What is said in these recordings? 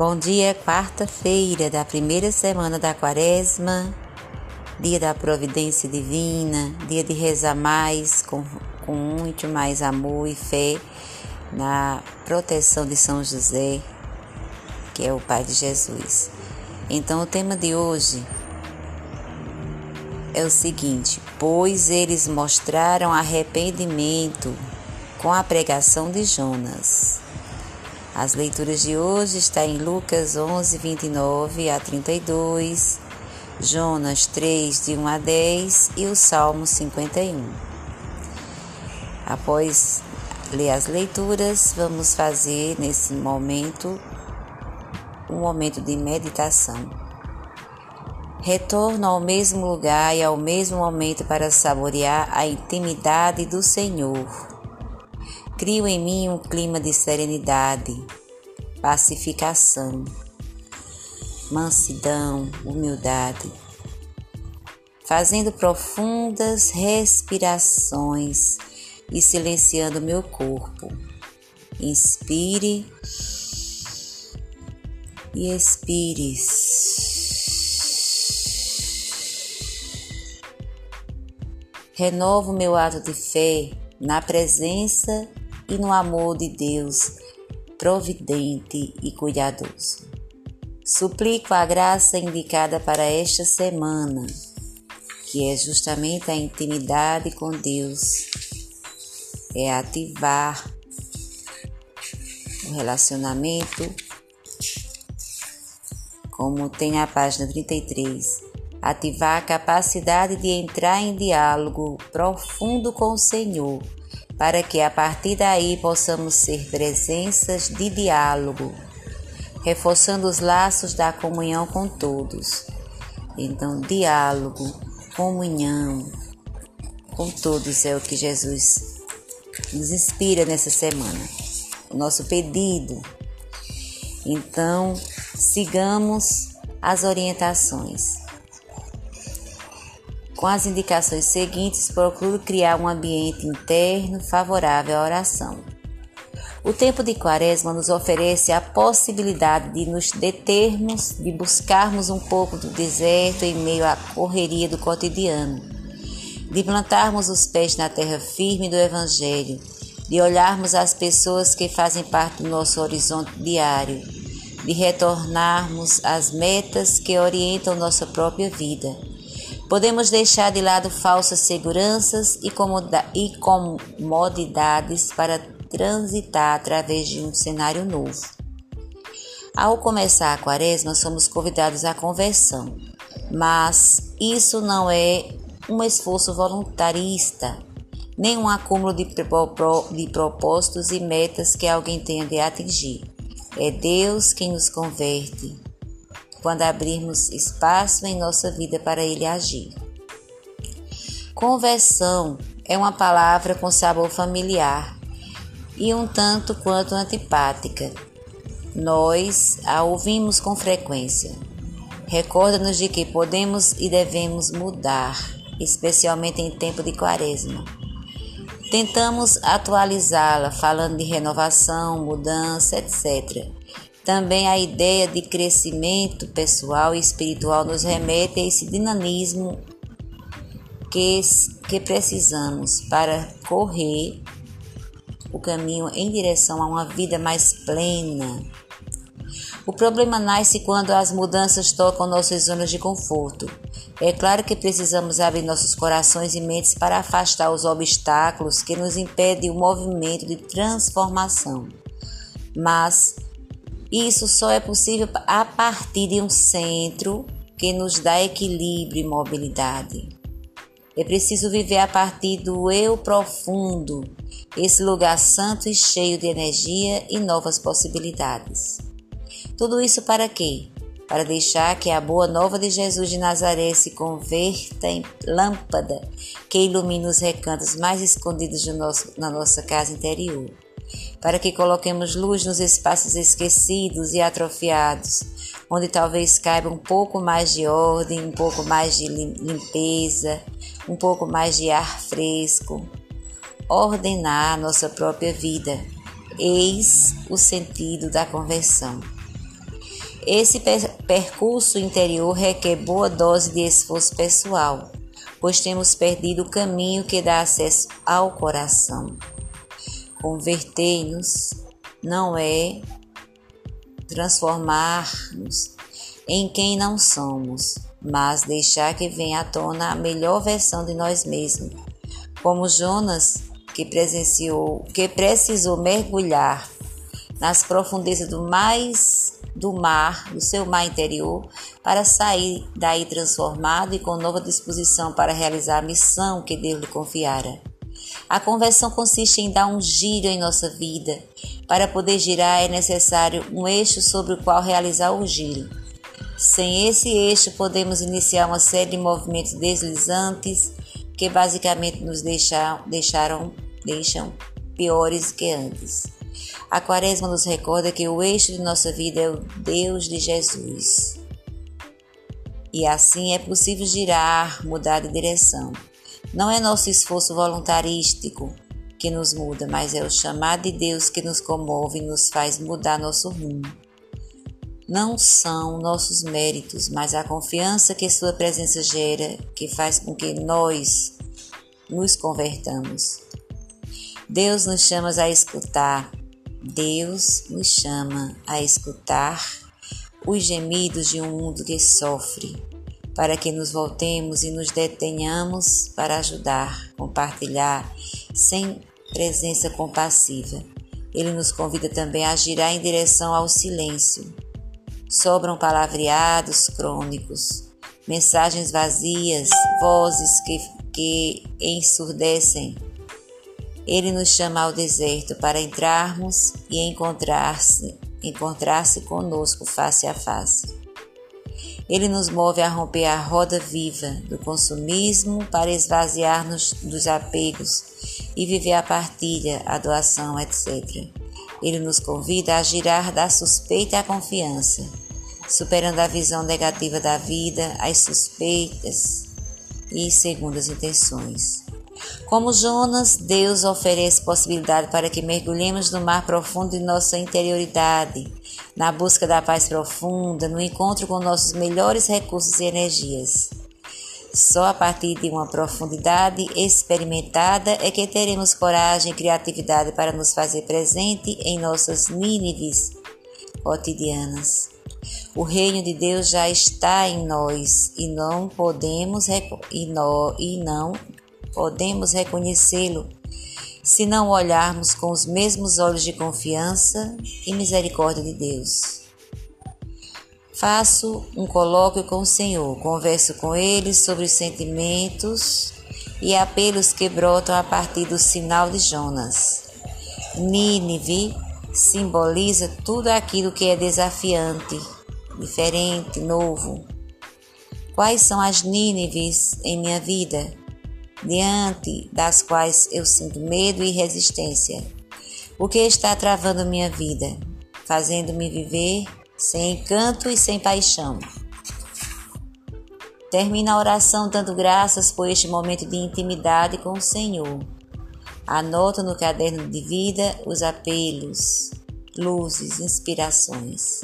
Bom dia, quarta-feira da primeira semana da quaresma, dia da providência divina, dia de rezar mais, com, com muito mais amor e fé na proteção de São José, que é o Pai de Jesus. Então, o tema de hoje é o seguinte: pois eles mostraram arrependimento com a pregação de Jonas. As leituras de hoje estão em Lucas 11, 29 a 32, Jonas 3, de 1 a 10 e o Salmo 51. Após ler as leituras, vamos fazer nesse momento um momento de meditação. Retorno ao mesmo lugar e ao mesmo momento para saborear a intimidade do Senhor Crio em mim um clima de serenidade, pacificação, mansidão, humildade, fazendo profundas respirações e silenciando meu corpo. Inspire e expire. Renovo meu ato de fé na presença e no amor de Deus providente e cuidadoso. Suplico a graça indicada para esta semana, que é justamente a intimidade com Deus, é ativar o relacionamento, como tem a página 33, ativar a capacidade de entrar em diálogo profundo com o Senhor para que a partir daí possamos ser presenças de diálogo, reforçando os laços da comunhão com todos. Então, diálogo, comunhão com todos é o que Jesus nos inspira nessa semana. O nosso pedido. Então, sigamos as orientações. Com as indicações seguintes, procuro criar um ambiente interno favorável à oração. O tempo de Quaresma nos oferece a possibilidade de nos determos, de buscarmos um pouco do deserto em meio à correria do cotidiano, de plantarmos os pés na terra firme do Evangelho, de olharmos as pessoas que fazem parte do nosso horizonte diário, de retornarmos às metas que orientam nossa própria vida Podemos deixar de lado falsas seguranças e comodidades para transitar através de um cenário novo. Ao começar a quaresma, somos convidados à conversão, mas isso não é um esforço voluntarista, nem um acúmulo de, propósitos e metas que alguém tenha de atingir. É Deus quem nos converte, quando abrirmos espaço em nossa vida para Ele agir. Conversão é uma palavra com sabor familiar e um tanto quanto antipática. Nós a ouvimos com frequência. Recorda-nos de que podemos e devemos mudar, especialmente em tempo de quaresma. Tentamos atualizá-la, falando de renovação, mudança, etc. Também a ideia de crescimento pessoal e espiritual nos remete a esse dinamismo que, que precisamos para correr o caminho em direção a uma vida mais plena. O problema nasce quando as mudanças tocam nossas zonas de conforto. É claro que precisamos abrir nossos corações e mentes para afastar os obstáculos que nos impedem o movimento de transformação. Mas isso só é possível a partir de um centro que nos dá equilíbrio e mobilidade. É preciso viver a partir do eu profundo, esse lugar santo e cheio de energia e novas possibilidades. Tudo isso para quê? Para deixar que a boa nova de Jesus de Nazaré se converta em lâmpada que ilumine os recantos mais escondidos nosso, na nossa casa interior para que coloquemos luz nos espaços esquecidos e atrofiados, onde talvez caiba um pouco mais de ordem, um pouco mais de limpeza, um pouco mais de ar fresco. Ordenar nossa própria vida. Eis o sentido da conversão. Esse percurso interior requer boa dose de esforço pessoal, pois temos perdido o caminho que dá acesso ao coração. Converter-nos não é transformar-nos em quem não somos, mas deixar que venha à tona a melhor versão de nós mesmos. Como Jonas, que presenciou, que precisou mergulhar nas profundezas do mais do mar, do seu mar interior, para sair daí transformado e com nova disposição para realizar a missão que Deus lhe confiara. A conversão consiste em dar um giro em nossa vida. Para poder girar é necessário um eixo sobre o qual realizar o giro. Sem esse eixo, podemos iniciar uma série de movimentos deslizantes que basicamente nos deixam, deixaram, deixam piores que antes. A quaresma nos recorda que o eixo de nossa vida é o Deus de Jesus. E assim é possível girar, mudar de direção. Não é nosso esforço voluntarístico que nos muda, mas é o chamado de Deus que nos comove e nos faz mudar nosso rumo. Não são nossos méritos, mas a confiança que Sua presença gera que faz com que nós nos convertamos. Deus nos chama a escutar, Deus nos chama a escutar os gemidos de um mundo que sofre, para que nos voltemos e nos detenhamos para ajudar, compartilhar, sem presença compassiva. Ele nos convida também a girar em direção ao silêncio. Sobram palavreados crônicos, mensagens vazias, vozes que, que ensurdecem ele nos chama ao deserto para entrarmos e encontrar-se encontrar-se conosco face a face. Ele nos move a romper a roda viva do consumismo para esvaziar-nos dos apegos e viver a partilha, a doação, etc. Ele nos convida a girar da suspeita à confiança, superando a visão negativa da vida, as suspeitas e segundas intenções. Como Jonas, Deus oferece possibilidade para que mergulhemos no mar profundo de nossa interioridade, na busca da paz profunda, no encontro com nossos melhores recursos e energias. Só a partir de uma profundidade experimentada é que teremos coragem e criatividade para nos fazer presente em nossas Nínives cotidianas. O reino de Deus já está em nós e não podemos e, e não podemos reconhecê-lo se não olharmos com os mesmos olhos de confiança e misericórdia de Deus. Faço um colóquio com o Senhor, converso com Ele sobre os sentimentos e apelos que brotam a partir do sinal de Jonas. Nínive simboliza tudo aquilo que é desafiante, diferente, novo. Quais são as Nínives em minha vida? Diante das quais eu sinto medo e resistência. O que está travando minha vida, fazendo-me viver sem encanto e sem paixão? Termina a oração dando graças por este momento de intimidade com o Senhor. Anota no caderno de vida os apelos, luzes, inspirações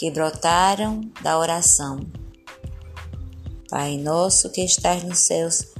que brotaram da oração. Pai nosso que estás nos céus,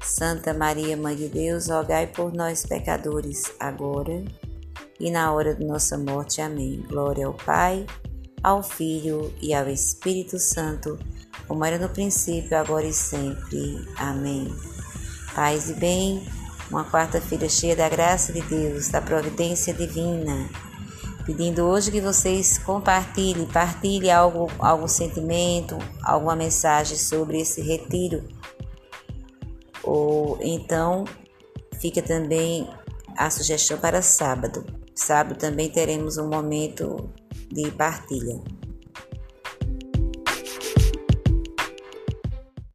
Santa Maria, Mãe de Deus, rogai por nós, pecadores, agora e na hora de nossa morte. Amém. Glória ao Pai, ao Filho e ao Espírito Santo, como era no princípio, agora e sempre. Amém. Paz e bem, uma quarta-feira cheia da graça de Deus, da providência divina. Pedindo hoje que vocês compartilhem, partilhem algo, algum sentimento, alguma mensagem sobre esse retiro ou então fica também a sugestão para sábado. Sábado também teremos um momento de partilha.